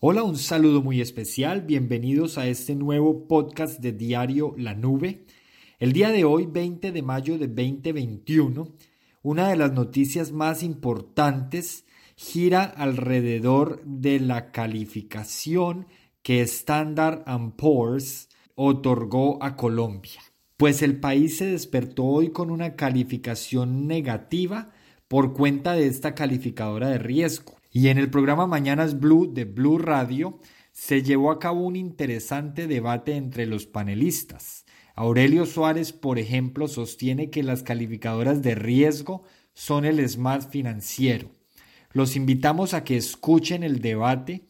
Hola, un saludo muy especial. Bienvenidos a este nuevo podcast de Diario La Nube. El día de hoy, 20 de mayo de 2021, una de las noticias más importantes gira alrededor de la calificación que Standard Poor's otorgó a Colombia. Pues el país se despertó hoy con una calificación negativa por cuenta de esta calificadora de riesgo. Y en el programa Mañanas Blue de Blue Radio se llevó a cabo un interesante debate entre los panelistas. Aurelio Suárez, por ejemplo, sostiene que las calificadoras de riesgo son el SMART financiero. Los invitamos a que escuchen el debate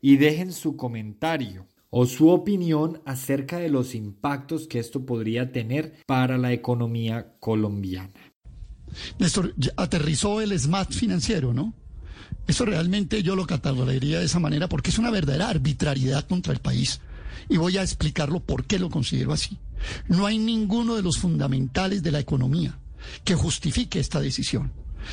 y dejen su comentario o su opinión acerca de los impactos que esto podría tener para la economía colombiana. Néstor, aterrizó el SMART financiero, ¿no? Eso realmente yo lo catalogaría de esa manera porque es una verdadera arbitrariedad contra el país. Y voy a explicarlo por qué lo considero así. No hay ninguno de los fundamentales de la economía que justifique esta decisión.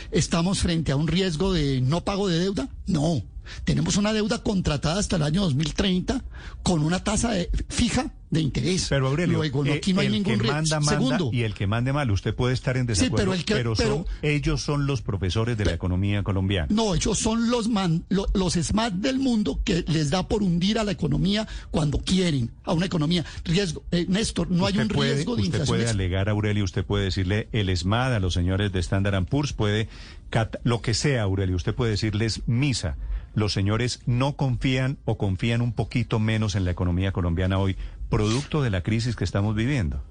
¿Estamos frente a un riesgo de no pago de deuda? No. Tenemos una deuda contratada hasta el año 2030 con una tasa fija de interés. Pero Aurelio, Luego, no, aquí no hay ningún que manda, Segundo. y el que mande mal, usted puede estar en desacuerdo, sí, pero, pero, ellos son los profesores de la economía colombiana. No, ellos son los man, los smart del mundo que les da por hundir a la economía cuando quieren, a una economía. Riesgo, eh, Néstor, no hay un riesgo de usted inflación. Usted puede alegar, Aurelio, usted puede decirle el SMAD a los señores de Standard Poor's, puede, lo que sea, Aurelio, usted puede decirles misa los señores no confían o confían un poquito menos en la economía colombiana hoy, producto de la crisis que estamos viviendo.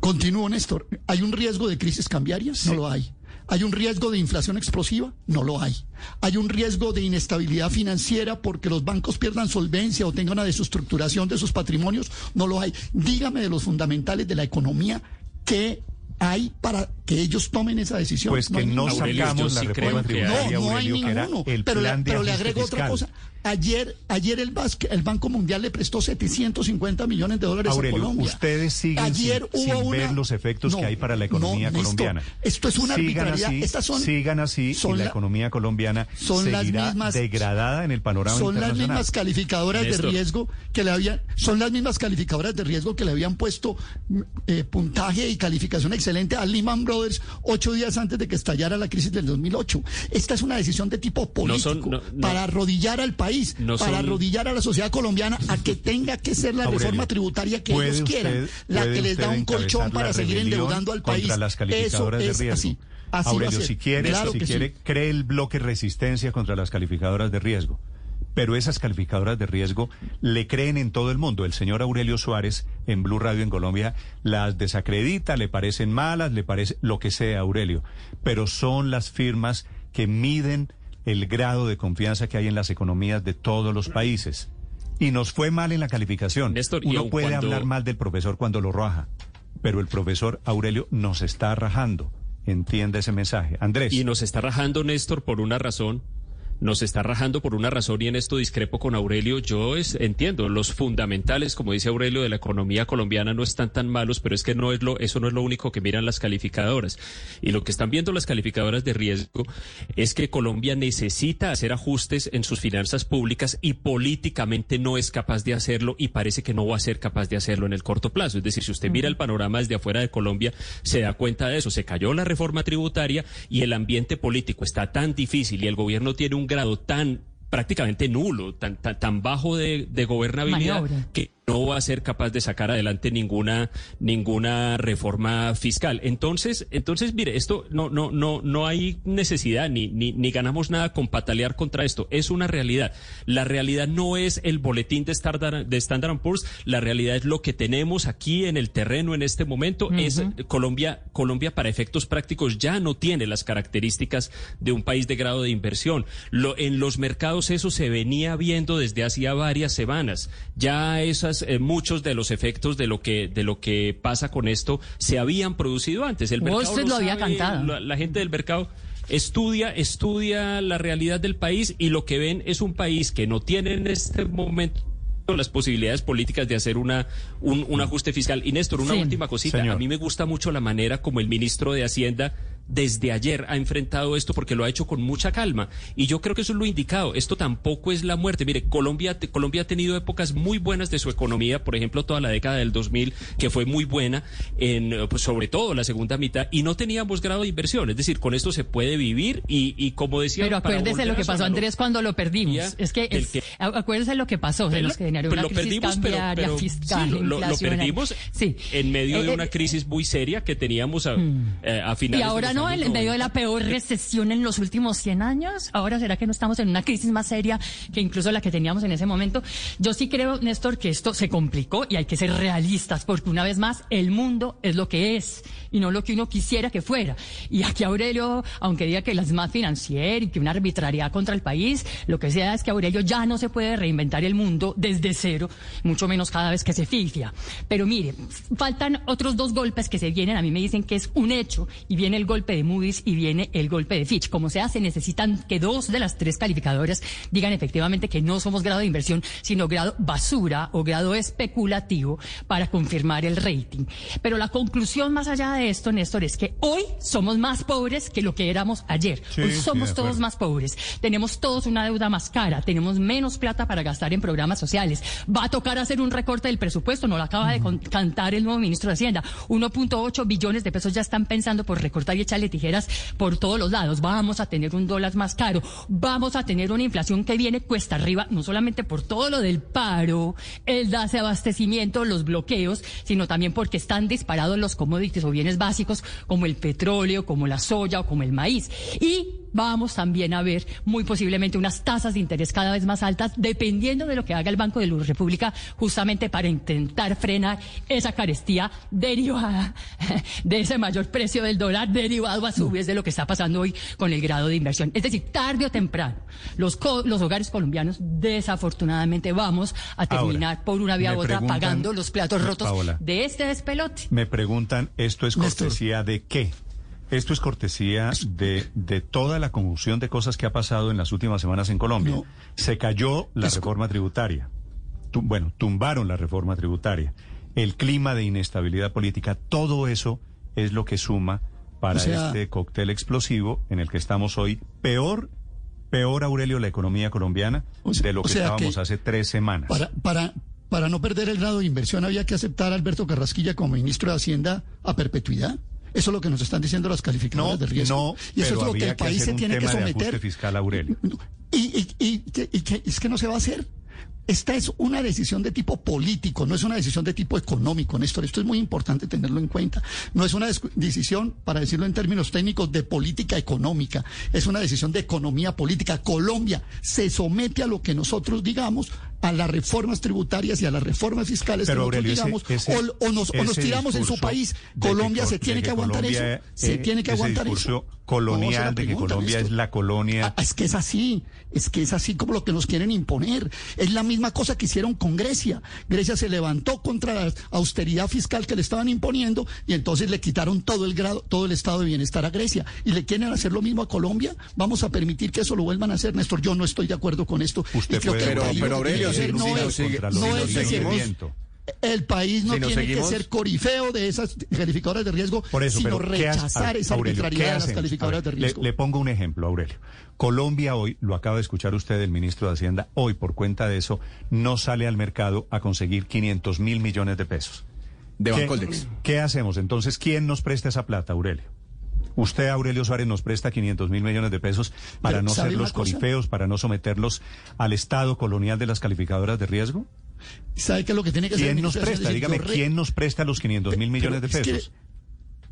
Continúo, Néstor. ¿Hay un riesgo de crisis cambiarias? No lo hay. ¿Hay un riesgo de inflación explosiva? No lo hay. ¿Hay un riesgo de inestabilidad financiera porque los bancos pierdan solvencia o tengan una desestructuración de sus patrimonios? No lo hay. Dígame de los fundamentales de la economía que hay para que ellos tomen esa decisión. Pues que no, sacamos la reforma tributaria, no, no hay ninguno. pero, le, pero le agrego otra cosa. Ayer, ayer el, el, Banco Mundial le prestó 750 millones de dólares a Colombia. Ustedes siguen ayer sin, ver los efectos que hay para la economía colombiana. Esto, es una sigan Así, Estas son, sigan así y la, economía colombiana son seguirá las mismas, degradada en el panorama son internacional. Son las mismas calificadoras de riesgo que le habían, son las mismas calificadoras de riesgo que le habían puesto eh, puntaje y calificación excelente a Lehman Brothers ocho días antes de que estallara la crisis del 2008. Esta es una decisión de tipo político para arrodillar al país para arrodillar a la sociedad colombiana a que tenga que ser la reforma tributaria que ellos quieran, la que les da un colchón para seguir endeudando al país. Las calificadoras Eso es de riesgo. así. Aurelio, si quiere, si quiere, cree el bloque resistencia contra las calificadoras de riesgo. Pero esas calificadoras de riesgo le creen en todo el mundo. El señor Aurelio Suárez en Blue Radio en Colombia las desacredita, le parecen malas, le parece lo que sea, Aurelio. Pero son las firmas que miden el grado de confianza que hay en las economías de todos los países. Y nos fue mal en la calificación. Uno puede hablar mal del profesor cuando lo raja, pero el profesor Aurelio nos está rajando. Entiende ese mensaje. Andrés. Y nos está rajando, Néstor, por una razón nos está rajando por una razón y en esto discrepo con Aurelio. Yo es, entiendo, los fundamentales, como dice Aurelio, de la economía colombiana no están tan malos, pero es que no es lo, eso no es lo único que miran las calificadoras. Y lo que están viendo las calificadoras de riesgo es que Colombia necesita hacer ajustes en sus finanzas públicas y políticamente no es capaz de hacerlo y parece que no va a ser capaz de hacerlo en el corto plazo. Es decir, si usted mira el panorama desde afuera de Colombia, se da cuenta de eso. Se cayó la reforma tributaria y el ambiente político está tan difícil y el gobierno tiene un grado tan prácticamente nulo, tan, tan, bajo de, de gobernabilidad que no va a ser capaz de sacar adelante ninguna ninguna reforma fiscal. Entonces, entonces mire, esto no no no no hay necesidad ni ni, ni ganamos nada con patalear contra esto. Es una realidad. La realidad no es el boletín de Standard de Standard Poor's, la realidad es lo que tenemos aquí en el terreno en este momento es Colombia Colombia para efectos prácticos ya no tiene las características de un país de grado de inversión. Lo, en los mercados eso se venía viendo desde hacía varias semanas. Ya esas eh, muchos de los efectos de lo que de lo que pasa con esto se habían producido antes. El mercado lo, había cantado. La, gente del mercado estudia estudia la realidad del país y lo que ven es un país que no tiene en este momento las posibilidades políticas de hacer una un, ajuste fiscal. Y Néstor, una última cosita. A mí me gusta mucho la manera como el ministro de Hacienda desde ayer ha enfrentado esto porque lo ha hecho con mucha calma. Y yo creo que eso es lo indicado. Esto tampoco es la muerte. Mire, Colombia, Colombia ha tenido épocas muy buenas de su economía, por ejemplo, toda la década del 2000, que fue muy buena, en, pues, sobre todo la segunda mitad, y no teníamos grado de inversión. Es decir, con esto se puede vivir y, y como decía... Pero acuérdese lo que pasó, Andrés, cuando lo perdimos. Es que, acuérdese lo que pasó, de los que generaron una lo crisis perdimos, pero, fiscal, sí, lo, lo, perdimos sí. en medio de eh, una eh, crisis muy seria que teníamos a, eh, a finales Y ahora no, en medio de la peor recesión en los últimos 100 años. Ahora será que no estamos en una crisis más seria que incluso la que teníamos en ese momento. Yo sí creo, Néstor, que esto se complicó y hay que ser realistas porque una vez más el mundo es lo que es y no lo que uno quisiera que fuera. Y aquí Aurelio, aunque diga que las más financiera y que una arbitrariedad contra el país, lo que sea es que Aurelio ya no se puede reinventar el mundo desde cero, mucho menos cada vez que se fifia. Pero mire, faltan otros dos golpes que se vienen. A mí me dicen que es un hecho y viene el golpe de Moody's y viene el golpe de Fitch. Como sea, se necesitan que dos de las tres calificadoras digan efectivamente que no somos grado de inversión, sino grado basura o grado especulativo para confirmar el rating. Pero la conclusión más allá de esto, Néstor, es que hoy somos más pobres que lo que éramos ayer. hoy somos todos más pobres. Tenemos todos una deuda más cara, tenemos menos plata para gastar en programas sociales. Va a tocar hacer un recorte del presupuesto, no lo acaba de cantar el nuevo ministro de Hacienda. 1.8 billones de pesos ya están pensando por recortar y echarle tijeras por todos los lados. Vamos a tener un dólar más caro, vamos a tener una inflación que viene cuesta arriba, no solamente por todo lo del paro, el desabastecimiento, los bloqueos, sino también porque están disparados los commodities o bienes básicos como el petróleo, como la soya o como el maíz. Y vamos también a ver muy posiblemente unas tasas de interés cada vez más altas, dependiendo de lo que haga el Banco de la República, justamente para intentar frenar esa carestía derivada de ese mayor precio del dólar, derivado a su vez de lo que está pasando hoy con el grado de inversión. Es decir, tarde o temprano, los, los hogares colombianos desafortunadamente vamos a terminar por una vía u otra pagando los platos rotos de este despelote. Me preguntan, ¿esto es cortesía de qué? Esto es cortesía de, de, toda la conjunción de cosas que ha pasado en las últimas semanas en Colombia. Se cayó la reforma tributaria. bueno, tumbaron la reforma tributaria. El clima de inestabilidad política, todo eso es lo que suma para este cóctel explosivo en el que estamos hoy. Peor, peor, Aurelio, la economía colombiana de lo que estábamos hace tres semanas. Para, para, para no perder el grado de inversión había que aceptar a Alberto Carrasquilla como ministro de Hacienda a perpetuidad. Eso es lo que nos están diciendo las calificadoras de riesgo. No, y eso es lo que el país se tiene que someter. fiscal, Aurelio. Y, y, y, y, es que no se va a hacer. Esta es una decisión de tipo político, no es una decisión de tipo económico, Néstor. Esto es muy importante tenerlo en cuenta. No es una decisión, para decirlo en términos técnicos, de política económica. Es una decisión de economía política. Colombia se somete a lo que nosotros digamos, a las reformas tributarias y a las reformas fiscales Pero, que nosotros digamos, o, nos, tiramos en su país. Colombia se tiene que, aguantar eso. Se tiene que aguantar eso. colonial de que Colombia es la colonia. Ah, es que es así. Es que es así como lo que nos quieren imponer. Es la misma misma cosa que hicieron con Grecia. Grecia se levantó contra la austeridad fiscal que le estaban imponiendo y entonces le quitaron todo el grado, todo el estado de bienestar a Grecia. ¿Y le quieren hacer lo mismo a Colombia? ¿Vamos a permitir que eso lo vuelvan a hacer, Néstor? Yo no estoy de acuerdo con esto. Usted creo que pero, pero Aurelio, no, es, no es el país no tiene que ser corifeo de esas calificadoras de riesgo, sino rechazar esa arbitrariedad de las calificadoras de riesgo. Le, pongo un ejemplo, Aurelio. Colombia hoy, lo acaba de escuchar usted, el ministro de Hacienda, hoy por cuenta de eso, no sale al mercado a conseguir 500 mil millones de pesos. De ¿Qué, ¿Qué hacemos? Entonces, ¿quién nos presta esa plata, Aurelio? Usted, Aurelio Suárez, nos presta 500 mil millones de pesos para no ser los corifeos, para no someterlos al estado colonial de las calificadoras de riesgo. ¿Sabe qué es lo que tiene que ¿Quién nos presta? Dígame, ¿quién nos presta los 500 mil millones de pesos?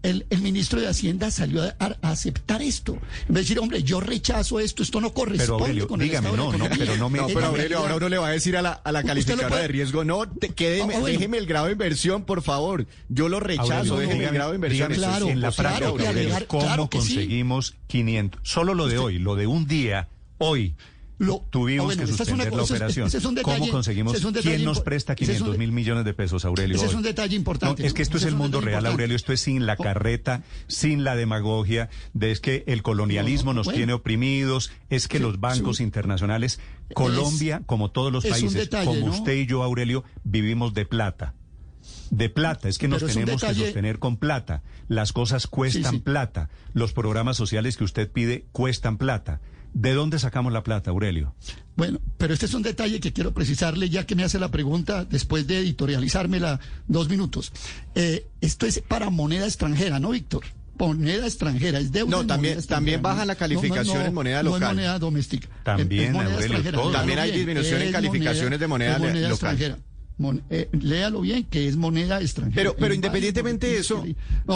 El, ministro de Hacienda salió a, aceptar esto. En vez de decir, hombre, yo rechazo esto, esto no corresponde pero Aurelio, con dígame, no, no, pero no me... No, pero Aurelio, ahora uno le va a decir a la, a la calificadora de riesgo, no, te, quédeme, ah, déjeme el grado de inversión, por favor. Yo lo rechazo, déjeme el grado de inversión. claro, en la práctica, Aurelio, ¿cómo conseguimos 500? Solo lo de hoy, lo de un día, hoy, lo, Tuvimos ah, que suspender la operación. ¿Cómo conseguimos? ¿Quién nos presta 500 mil millones de pesos, Aurelio? Ese es un detalle importante. es que esto es el mundo real, Aurelio. Esto es sin la carreta, sin la demagogia, de es que el colonialismo nos tiene oprimidos, es que los bancos internacionales, Colombia, como todos los países, como usted y yo, Aurelio, vivimos de plata De plata, es que nos tenemos que sostener con plata. Las cosas cuestan plata. Los programas sociales que usted pide cuestan plata. ¿De dónde sacamos la plata, Aurelio? Bueno, pero este es un detalle que quiero precisarle ya que me hace la pregunta después de editorializármela dos minutos. Eh, esto es para moneda extranjera, ¿no, Víctor? moneda extranjera, es deuda. No, también, también baja la calificación en moneda local. No es moneda doméstica. También, Aurelio, También hay disminución en calificaciones de moneda, local. Extranjera. Eh, léalo bien, que es moneda extranjera. Pero, pero independientemente de eso,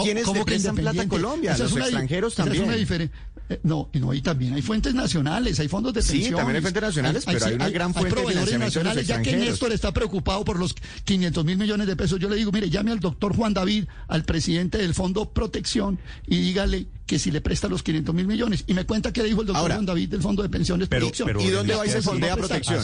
¿quiénes le prestan plata a Colombia? Los extranjeros también. Eh, no, no, y también hay fuentes nacionales, hay fondos de pensiones. Sí, también hay fuentes nacionales, pero hay, una gran fuente de financiamiento nacionales. ya que Néstor está preocupado por los 500 mil millones de pesos, yo le digo, mire, llame al doctor Juan David, al presidente del Fondo Protección, y dígale que si le presta los 500 mil millones. Y me cuenta que le dijo el doctor Juan David del Fondo de Pensiones pero, ¿Y dónde va y se fondea protección?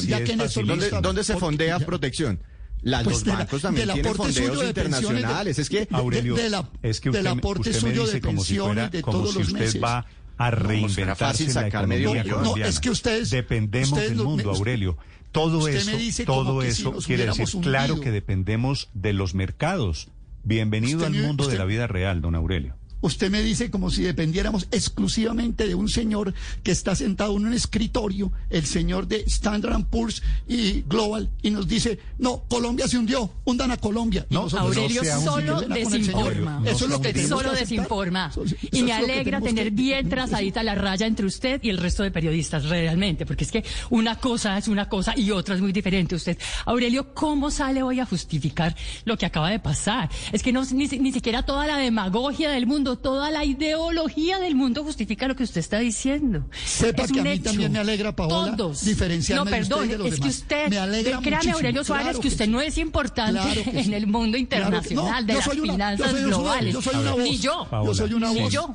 ¿Dónde se fondea protección? Las pues dos bancos también tienen fondeos internacionales. es que, Aurelio, es que usted, aporte usted suyo de pensiones de todos si los usted meses. va a reinventarse la economía No, es que ustedes... Dependemos del mundo, Aurelio. Todo eso, todo eso quiere decir, claro que dependemos de los mercados. Bienvenido al mundo de la vida real, don Aurelio. Usted me dice como si dependiéramos exclusivamente de un señor que está sentado en un escritorio, el señor de Standard Poor's y Global, y nos dice, no, Colombia se hundió, hundan a Colombia. No, Aurelio solo desinforma. Eso es lo que solo desinforma. y me alegra tener bien trazadita la raya entre usted y el resto de periodistas, realmente, porque es que una cosa es una cosa y otra es muy diferente. Usted, Aurelio, ¿cómo sale hoy a justificar lo que acaba de pasar? Es que no, ni, ni siquiera toda la demagogia del mundo toda la ideología del mundo justifica lo que usted está diciendo. Sepa que a mí también me alegra, Paola, Todos. diferenciarme no, perdón, es que usted, me alegra créame, Aurelio Suárez, que usted no es importante en el mundo internacional de las finanzas globales. ni yo. Yo soy una voz. Ni yo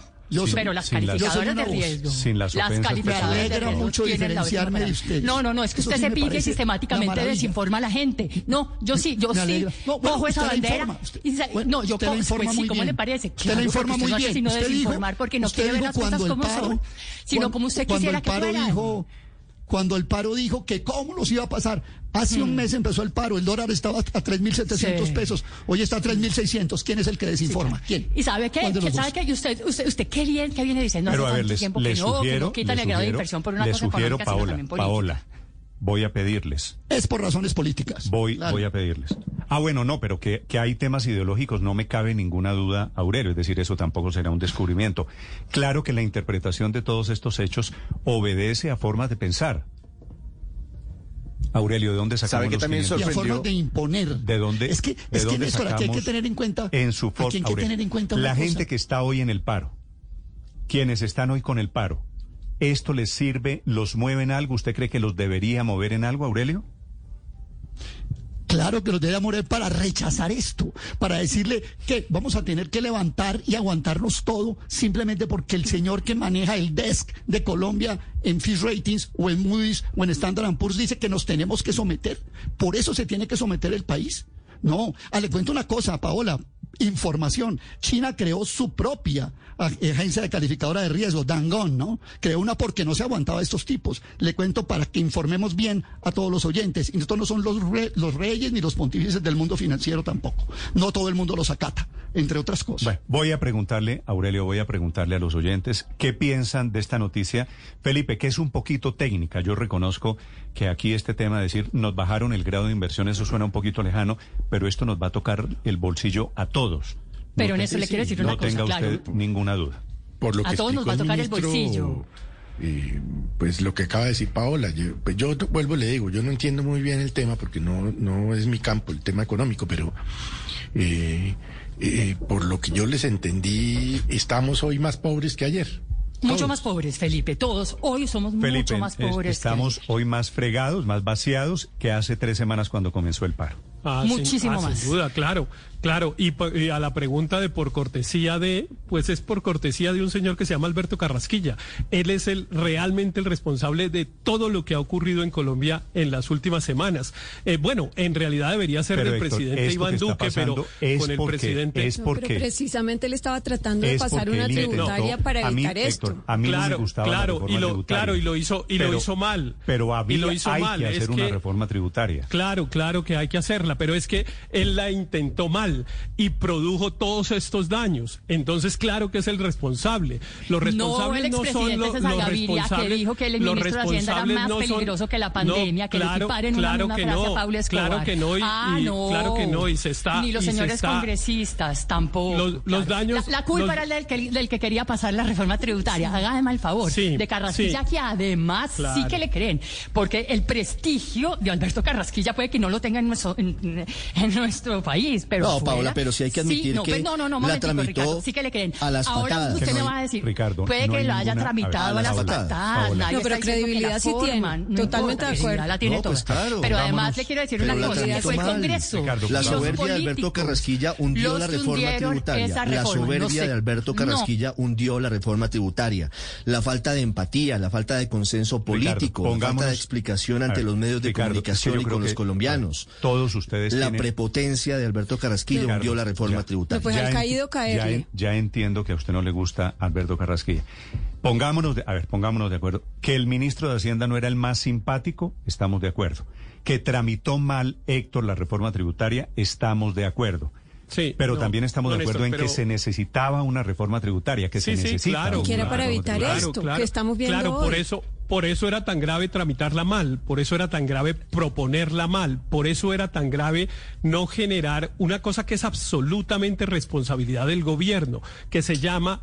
pero las calificadoras de riesgo. Sin las, las calificadoras de riesgo. mucho diferenciarme de usted. No, no, no, es que usted se pide sistemáticamente desinforma a la gente. No, yo sí, yo sí cojo esa bandera. no, yo cojo, pues sí, ¿cómo le parece? Usted la informa muy bien. Sino desinformar porque no quiere ver las cosas como son, sino como usted quisiera que fueran cuando el paro dijo que cómo nos iba a pasar. Hace un hmm. mes empezó el paro, el dólar estaba a 3.700 pesos, hoy está a 3.600. ¿Quién es el que desinforma? ¿Quién? ¿Y sabe qué? ¿Sabe qué? Usted, usted, usted qué bien que viene diciendo Pero a ver, les, tiempo que no, que no quitan el grado de inversión por una cosa sugiero, económica, Paola, sino también Paola, voy a pedirles. Es por razones políticas. Voy, voy a pedirles. Ah, bueno, no, pero que, que hay temas ideológicos, no me cabe ninguna duda, Aurelio, es decir, eso tampoco será un descubrimiento. Claro que la interpretación de todos estos hechos obedece a formas de pensar. Aurelio, ¿de dónde sacamos ¿Sabe que también sorprendió? de imponer. ¿De dónde? Es que, es que Néstor, aquí hay que tener en cuenta. En su tener en cuenta La cosa. gente que está hoy en el paro, quienes están hoy con el paro, ¿esto les sirve? ¿Los mueve en algo? ¿Usted cree que los debería mover en algo, Aurelio? Claro que los debe morir para rechazar esto, para decirle que vamos a tener que levantar y aguantarnos todo simplemente porque el señor que maneja el desk de Colombia en Fish Ratings o en Moody's o en Standard Poor's dice que nos tenemos que someter. Por eso se tiene que someter el país. No, ah, le cuento una cosa, Paola, información. China creó su propia agencia de calificadora de riesgo, Dangon, ¿no? Creó una porque no se aguantaba estos tipos. Le cuento para que informemos bien a todos los oyentes. Y estos no son los, los reyes ni los pontífices del mundo financiero tampoco. No todo el mundo los acata, entre otras cosas. voy a preguntarle, Aurelio, voy a preguntarle a los oyentes qué piensan de esta noticia. Felipe, que es un poquito técnica. Yo reconozco que aquí este tema de decir nos bajaron el grado de inversión, eso suena un poquito lejano, pero esto nos va a tocar el bolsillo a todos. Pero en eso le quiero decir una cosa, No tenga usted ninguna duda. Por lo que a todos nos va a tocar el, bolsillo. pues lo que acaba de decir Paola, yo, pues yo vuelvo le digo, yo no entiendo muy bien el tema porque no, no es mi campo, el tema económico, pero eh, eh, por lo que yo les entendí, estamos hoy más pobres que ayer. Mucho más pobres, Felipe. Todos hoy somos mucho más pobres. estamos hoy más fregados, más vaciados que hace tres semanas cuando comenzó el paro. Ah, Muchísimo ah, más. Sin duda, claro. Claro, y, a la pregunta de por cortesía de, pues es por cortesía de un señor que se llama Alberto Carrasquilla. Él es el realmente el responsable de todo lo que ha ocurrido en Colombia en las últimas semanas. Eh, bueno, en realidad debería ser del presidente Iván Duque, pero con el presidente. Es porque, pero precisamente él estaba tratando de pasar una tributaria para evitar esto. a mí claro, me gustaba claro, y lo, claro, y lo hizo y lo hizo mal. Pero había, y lo hizo hay mal. que hacer una reforma tributaria. Claro, claro que hay que hacerla, pero es que él la intentó mal y produjo todos estos daños. Entonces, claro que es el responsable. Los responsables no, son los, responsables. que dijo que el ministro de Hacienda era más peligroso que la pandemia, que claro, le claro una, que frase no, a Pablo Escobar. Claro que no, y, ah, no. claro que no, y se está... Ni los señores congresistas tampoco. Los, daños... La, culpa era del que, del que, quería pasar la reforma tributaria. Hágame el favor. de Carrasquilla, que además sí que le creen. Porque el prestigio de Alberto Carrasquilla puede que no lo tenga en nuestro, en, nuestro país, pero... No, Paola, pero sí hay que admitir que pues, no, no, no, la tramitó Ricardo, sí que le creen. A las Ahora patadas. usted me va a decir, Ricardo, puede que lo haya tramitado a, las patadas. no, pero credibilidad sí tiene. Totalmente de acuerdo. La tiene pues pero además le quiero decir una cosa, que fue el Congreso. La soberbia de Alberto Carrasquilla hundió la reforma tributaria. La soberbia de Alberto Carrasquilla hundió la reforma tributaria. La falta de empatía, la falta de consenso político, la falta de explicación ante los medios de comunicación y con los colombianos. Todos ustedes La prepotencia de Alberto Carrasquilla hundió la reforma tributaria. Pues al caído caerle. Ya, entiendo que a usted no le gusta Alberto Carrasquilla. Pongámonos, de, a ver, pongámonos de acuerdo. Que el ministro de Hacienda no era el más simpático, estamos de acuerdo. Que tramitó mal Héctor la reforma tributaria, estamos de acuerdo. Sí, pero también estamos de acuerdo en que se necesitaba una reforma tributaria, que se necesita. Sí, claro. Que era para evitar esto que estamos viendo Claro, por eso, por eso era tan grave tramitarla mal, por eso era tan grave proponerla mal, por eso era tan grave no generar una cosa que es absolutamente responsabilidad del gobierno, que se llama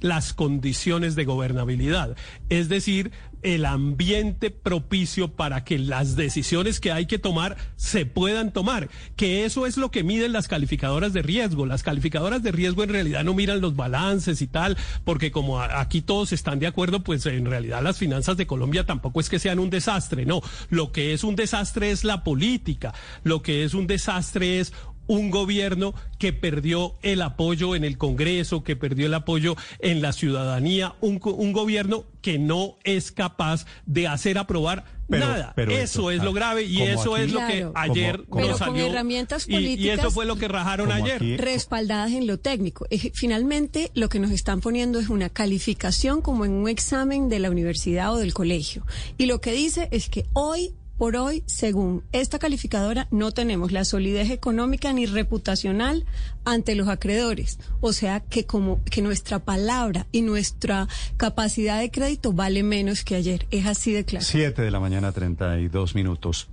las condiciones de gobernabilidad, es decir, el ambiente propicio para que las decisiones que hay que tomar se puedan tomar, que eso es lo que miden las calificadoras de riesgo. Las calificadoras de riesgo en realidad no miran los balances y tal, porque como aquí todos están de acuerdo, pues en realidad las finanzas de Colombia tampoco es que sean un desastre, no, lo que es un desastre es la política, lo que es un desastre es un gobierno que perdió el apoyo en el Congreso, que perdió el apoyo en la ciudadanía, un, gobierno que no es capaz de hacer aprobar nada. eso es lo ah, grave y eso es lo que ayer nos salió. herramientas políticas y, eso fue lo que rajaron ayer. respaldadas en lo técnico. Finalmente, lo que nos están poniendo es una calificación como en un examen de la universidad o del colegio. Y lo que dice es que hoy por hoy, según esta calificadora, no tenemos la solidez económica ni reputacional ante los acreedores. O sea que como que nuestra palabra y nuestra capacidad de crédito vale menos que ayer. Es así de claro. Siete de la mañana, treinta y dos minutos.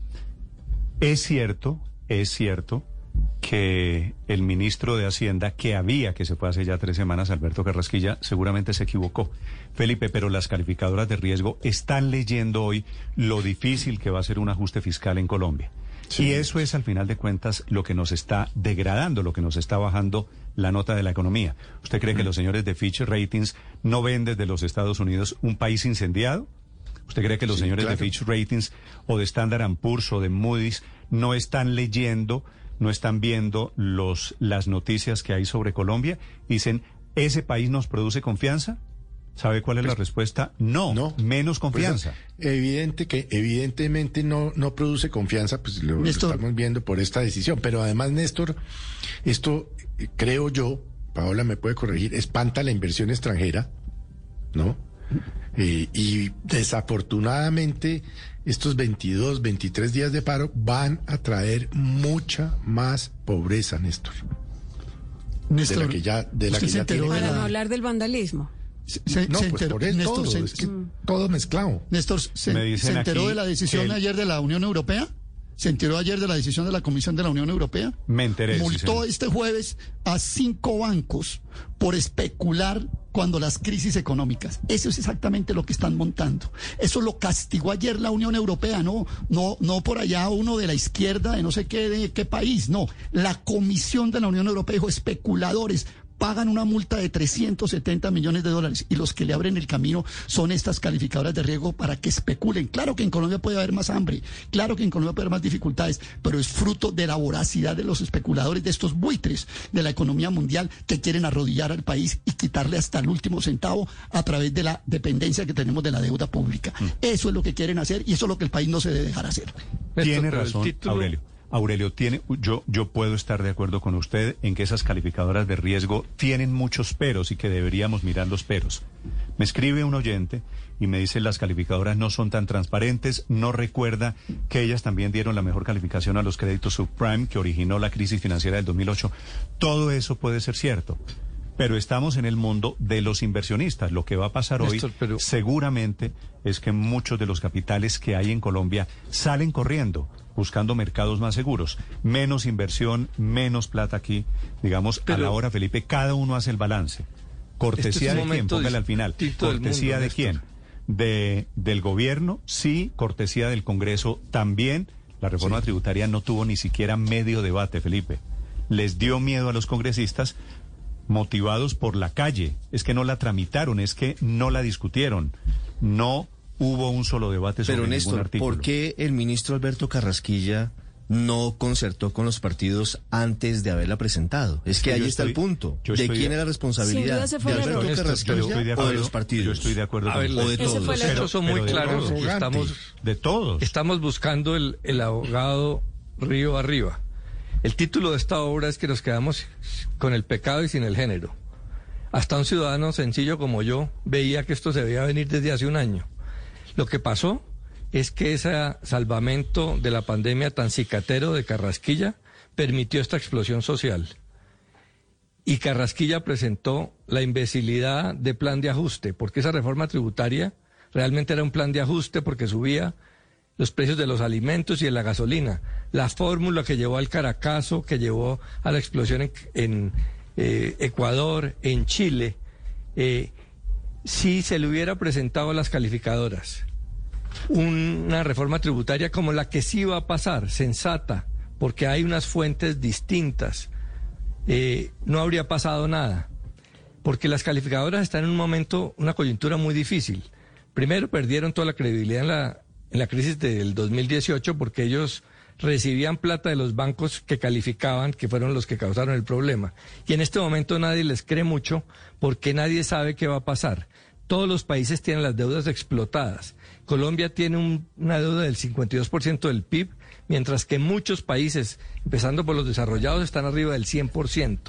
Es cierto, es cierto que el ministro de Hacienda, que había, que se fue hace ya tres semanas, Alberto Carrasquilla, seguramente se equivocó. Felipe, pero las calificadoras de riesgo están leyendo hoy lo difícil que va a ser un ajuste fiscal en Colombia. Y eso es, al final de cuentas, lo que nos está degradando, lo que nos está bajando la nota de la economía. ¿Usted cree que los señores de Fitch Ratings no ven desde los Estados Unidos un país incendiado? ¿Usted cree que los señores de Fitch Ratings o de Standard Poor's o de Moody's no están leyendo, no están viendo los, las noticias que hay sobre Colombia? Dicen, ¿ese país nos produce confianza? ¿Sabe cuál es la pues, respuesta? No, no menos pues, confianza. evidente que evidentemente no, no produce confianza, pues lo, estamos viendo por esta decisión. Pero además, Néstor, esto creo yo, Paola me puede corregir, espanta la inversión extranjera, ¿no? Eh, y desafortunadamente estos 22, 23 días de paro van a traer mucha más pobreza, Néstor. Néstor de la que ya, de la que ya tiene... Para no hablar del vandalismo. Se, no, pues por eso Néstor, todo, es que todo mezclado. Néstor, ¿se, enteró de la decisión ayer de la Unión Europea? ¿Se enteró ayer de la decisión de la Comisión de la Unión Europea? Me enteré. Multó este jueves a cinco bancos por especular cuando las crisis económicas. Eso es exactamente lo que están montando. Eso lo castigó ayer la Unión Europea, no, no, no por allá uno de la izquierda de no sé qué, de qué país, no. La Comisión de la Unión Europea dijo especuladores pagan una multa de 370 millones de dólares y los que le abren el camino son estas calificadoras de riesgo para que especulen. Claro que en Colombia puede haber más hambre, claro que en Colombia puede haber más dificultades, pero es fruto de la voracidad de los especuladores, de estos buitres de la economía mundial que quieren arrodillar al país y quitarle hasta el último centavo a través de la dependencia que tenemos de la deuda pública. Mm. Eso es lo que quieren hacer y eso es lo que el país no se debe dejar hacer. Tiene razón, Aurelio. Aurelio, tiene, yo, yo puedo estar de acuerdo con usted en que esas calificadoras de riesgo tienen muchos peros y que deberíamos mirar los peros. Me escribe un oyente y me dice las calificadoras no son tan transparentes, no recuerda que ellas también dieron la mejor calificación a los créditos subprime que originó la crisis financiera del 2008. Todo eso puede ser cierto. Pero estamos en el mundo de los inversionistas. Lo que va a pasar hoy seguramente es que muchos de los capitales que hay en Colombia salen corriendo buscando mercados más seguros. Menos inversión, menos plata aquí. Digamos, a la hora, Felipe, cada uno hace el balance. Cortesía de quién, póngale al final. Cortesía de quién. De, del gobierno, sí, cortesía del Congreso también. La reforma tributaria no tuvo ni siquiera medio debate, Felipe. Les dio miedo a los congresistas motivados por la calle. Es que no la tramitaron, es que no la discutieron. No hubo un solo debate sobre Pero Néstor, artículo. ¿por qué el ministro Alberto Carrasquilla no concertó con los partidos antes de haberla presentado? Es que ahí está el punto. ¿De quién es la responsabilidad? ¿De Alberto Carrasquilla o de los partidos? Yo estoy de acuerdo con o de todos. son muy claros. Estamos, de todos. Estamos buscando el, el abogado río arriba. El título de esta obra es que nos quedamos con el pecado y sin el género. Hasta un ciudadano sencillo como yo veía que esto se veía venir desde hace un año. Lo que pasó es que ese salvamento de la pandemia tan cicatero de Carrasquilla permitió esta explosión social. Y Carrasquilla presentó la imbecilidad de plan de ajuste, porque esa reforma tributaria realmente era un plan de ajuste porque subía los precios de los alimentos y de la gasolina. La fórmula que llevó al Caracazo, que llevó a la explosión en, eh, Ecuador, en Chile, eh, si se le hubiera presentado a las calificadoras una reforma tributaria como la que sí va a pasar, sensata, porque hay unas fuentes distintas, eh, no habría pasado nada. Porque las calificadoras están en un momento, una coyuntura muy difícil. Primero, perdieron toda la credibilidad en la, en la crisis del 2018 porque ellos recibían plata de los bancos que calificaban, que fueron los que causaron el problema. Y en este momento nadie les cree mucho porque nadie sabe qué va a pasar. Todos los países tienen las deudas explotadas. Colombia tiene una deuda del 52% del PIB, mientras que muchos países, empezando por los desarrollados, están arriba del 100%.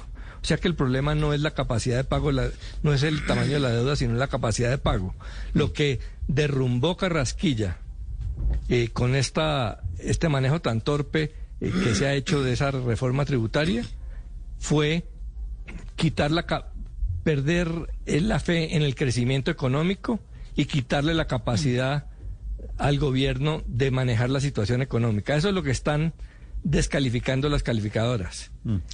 O sea que el problema no es la capacidad de pago, no es el tamaño de la deuda, sino la capacidad de pago. Lo que derrumbó Carrasquilla eh, con esta, este manejo tan torpe eh, que se ha hecho de esa reforma tributaria fue quitar la perder la fe en el crecimiento económico y quitarle la capacidad al gobierno de manejar la situación económica. Eso es lo que están descalificando las calificadoras.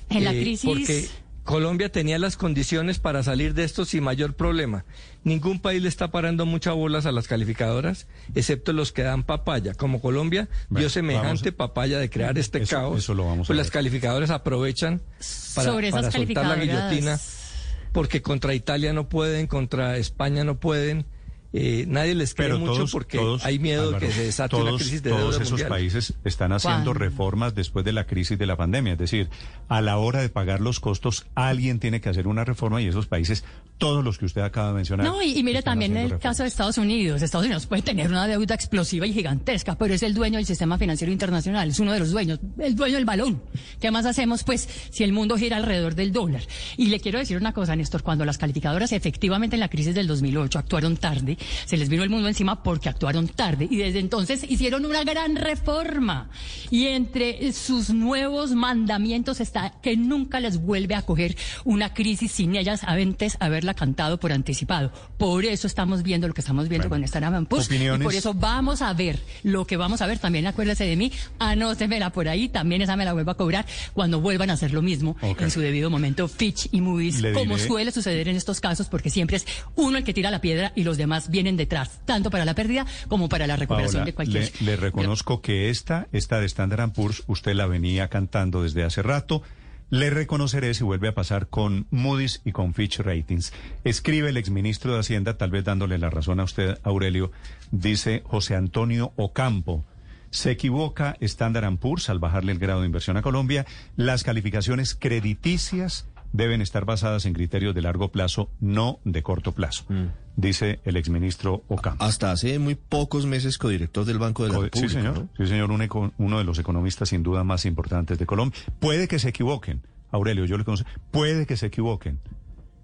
En la eh, crisis Colombia tenía las condiciones para salir de esto sin mayor problema. Ningún país le está parando muchas bolas a las calificadoras, excepto los que dan papaya. Como Colombia dio semejante papaya de crear este caos, pues las calificadoras aprovechan para, para soltar la guillotina, porque contra Italia no pueden, contra España no pueden eh, nadie les cree mucho porque hay miedo de que se desate una crisis de Todos esos países están haciendo reformas después de la crisis de la pandemia. Es decir, a la hora de pagar los costos, alguien tiene que hacer una reforma y esos países, todos los que usted acaba de mencionar. No, y, mire también el caso de Estados Unidos. Estados Unidos puede tener una deuda explosiva y gigantesca, pero es el dueño del sistema financiero internacional, es uno de los dueños, el dueño del balón. ¿Qué más hacemos, pues, si el mundo gira alrededor del dólar? Y le quiero decir una cosa, Néstor, cuando las calificadoras efectivamente en la crisis del 2008 actuaron tarde, se les vino el mundo encima porque actuaron tarde y desde entonces hicieron una gran reforma. Y entre sus nuevos mandamientos está que nunca les vuelve a coger una crisis sin ellas antes haberla cantado por anticipado. Por eso estamos viendo lo que estamos viendo con esta Push. Y por eso vamos a ver lo que vamos a ver. También acuérdese de mí, anótemela por ahí, también esa me la vuelvo a cobrar cuando vuelvan a hacer lo mismo en su debido momento. Fitch y Moody's, como suele suceder en estos casos, porque siempre es uno el que tira la piedra y los demás vienen detrás, tanto para la pérdida como para la recuperación de cualquier. Le, le reconozco que esta, esta de Standard Poor's, usted la venía cantando desde hace rato le reconoceré si vuelve a pasar con Moody's y con Fitch Ratings. Escribe el exministro de Hacienda, tal vez dándole la razón a usted, Aurelio, dice José Antonio Ocampo. Se equivoca Standard Poor's al bajarle el grado de inversión a Colombia. Las calificaciones crediticias deben estar basadas en criterios de largo plazo, no de corto plazo, mm. dice el exministro Ocampo. Hasta hace muy pocos meses codirector del Banco de la República. Sí, señor. Sí, señor, uno de los economistas sin duda más importantes de Colombia. Puede que se equivoquen, Aurelio, yo le conozco. Puede que se equivoquen.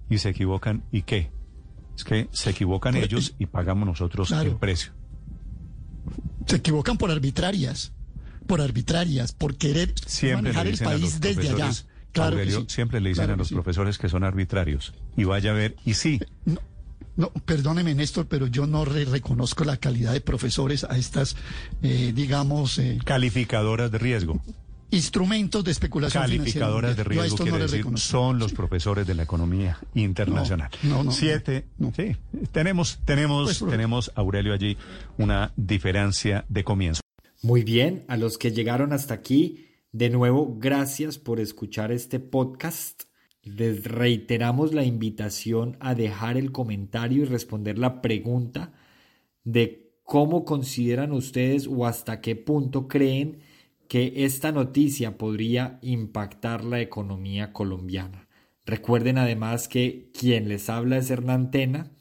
¿Y se equivocan y qué? Es que se equivocan pues, ellos y pagamos nosotros el precio. Se equivocan por arbitrarias, por arbitrarias, por querer manejar el país desde allá. Claro siempre le dicen a los profesores que son arbitrarios. Y vaya a ver, y sí. No, no, perdóneme, Néstor, pero yo no reconozco la calidad de profesores a estas, eh, digamos... Eh, Calificadoras de riesgo. Instrumentos de especulación Calificadoras de riesgo quiere decir, son los profesores de la economía internacional. No, no, Siete. Sí, tenemos, tenemos, pues, tenemos, Aurelio, allí una diferencia de comienzo. Muy bien, a los que llegaron hasta aquí, de nuevo, gracias por escuchar este podcast. Les reiteramos la invitación a dejar el comentario y responder la pregunta de cómo consideran ustedes o hasta qué punto creen que esta noticia podría impactar la economía colombiana. Recuerden además que quien les habla es Hernán Tena.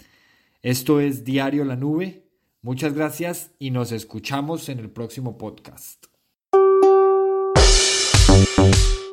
Esto es Diario La Nube. Muchas gracias y nos escuchamos en el próximo podcast. Thank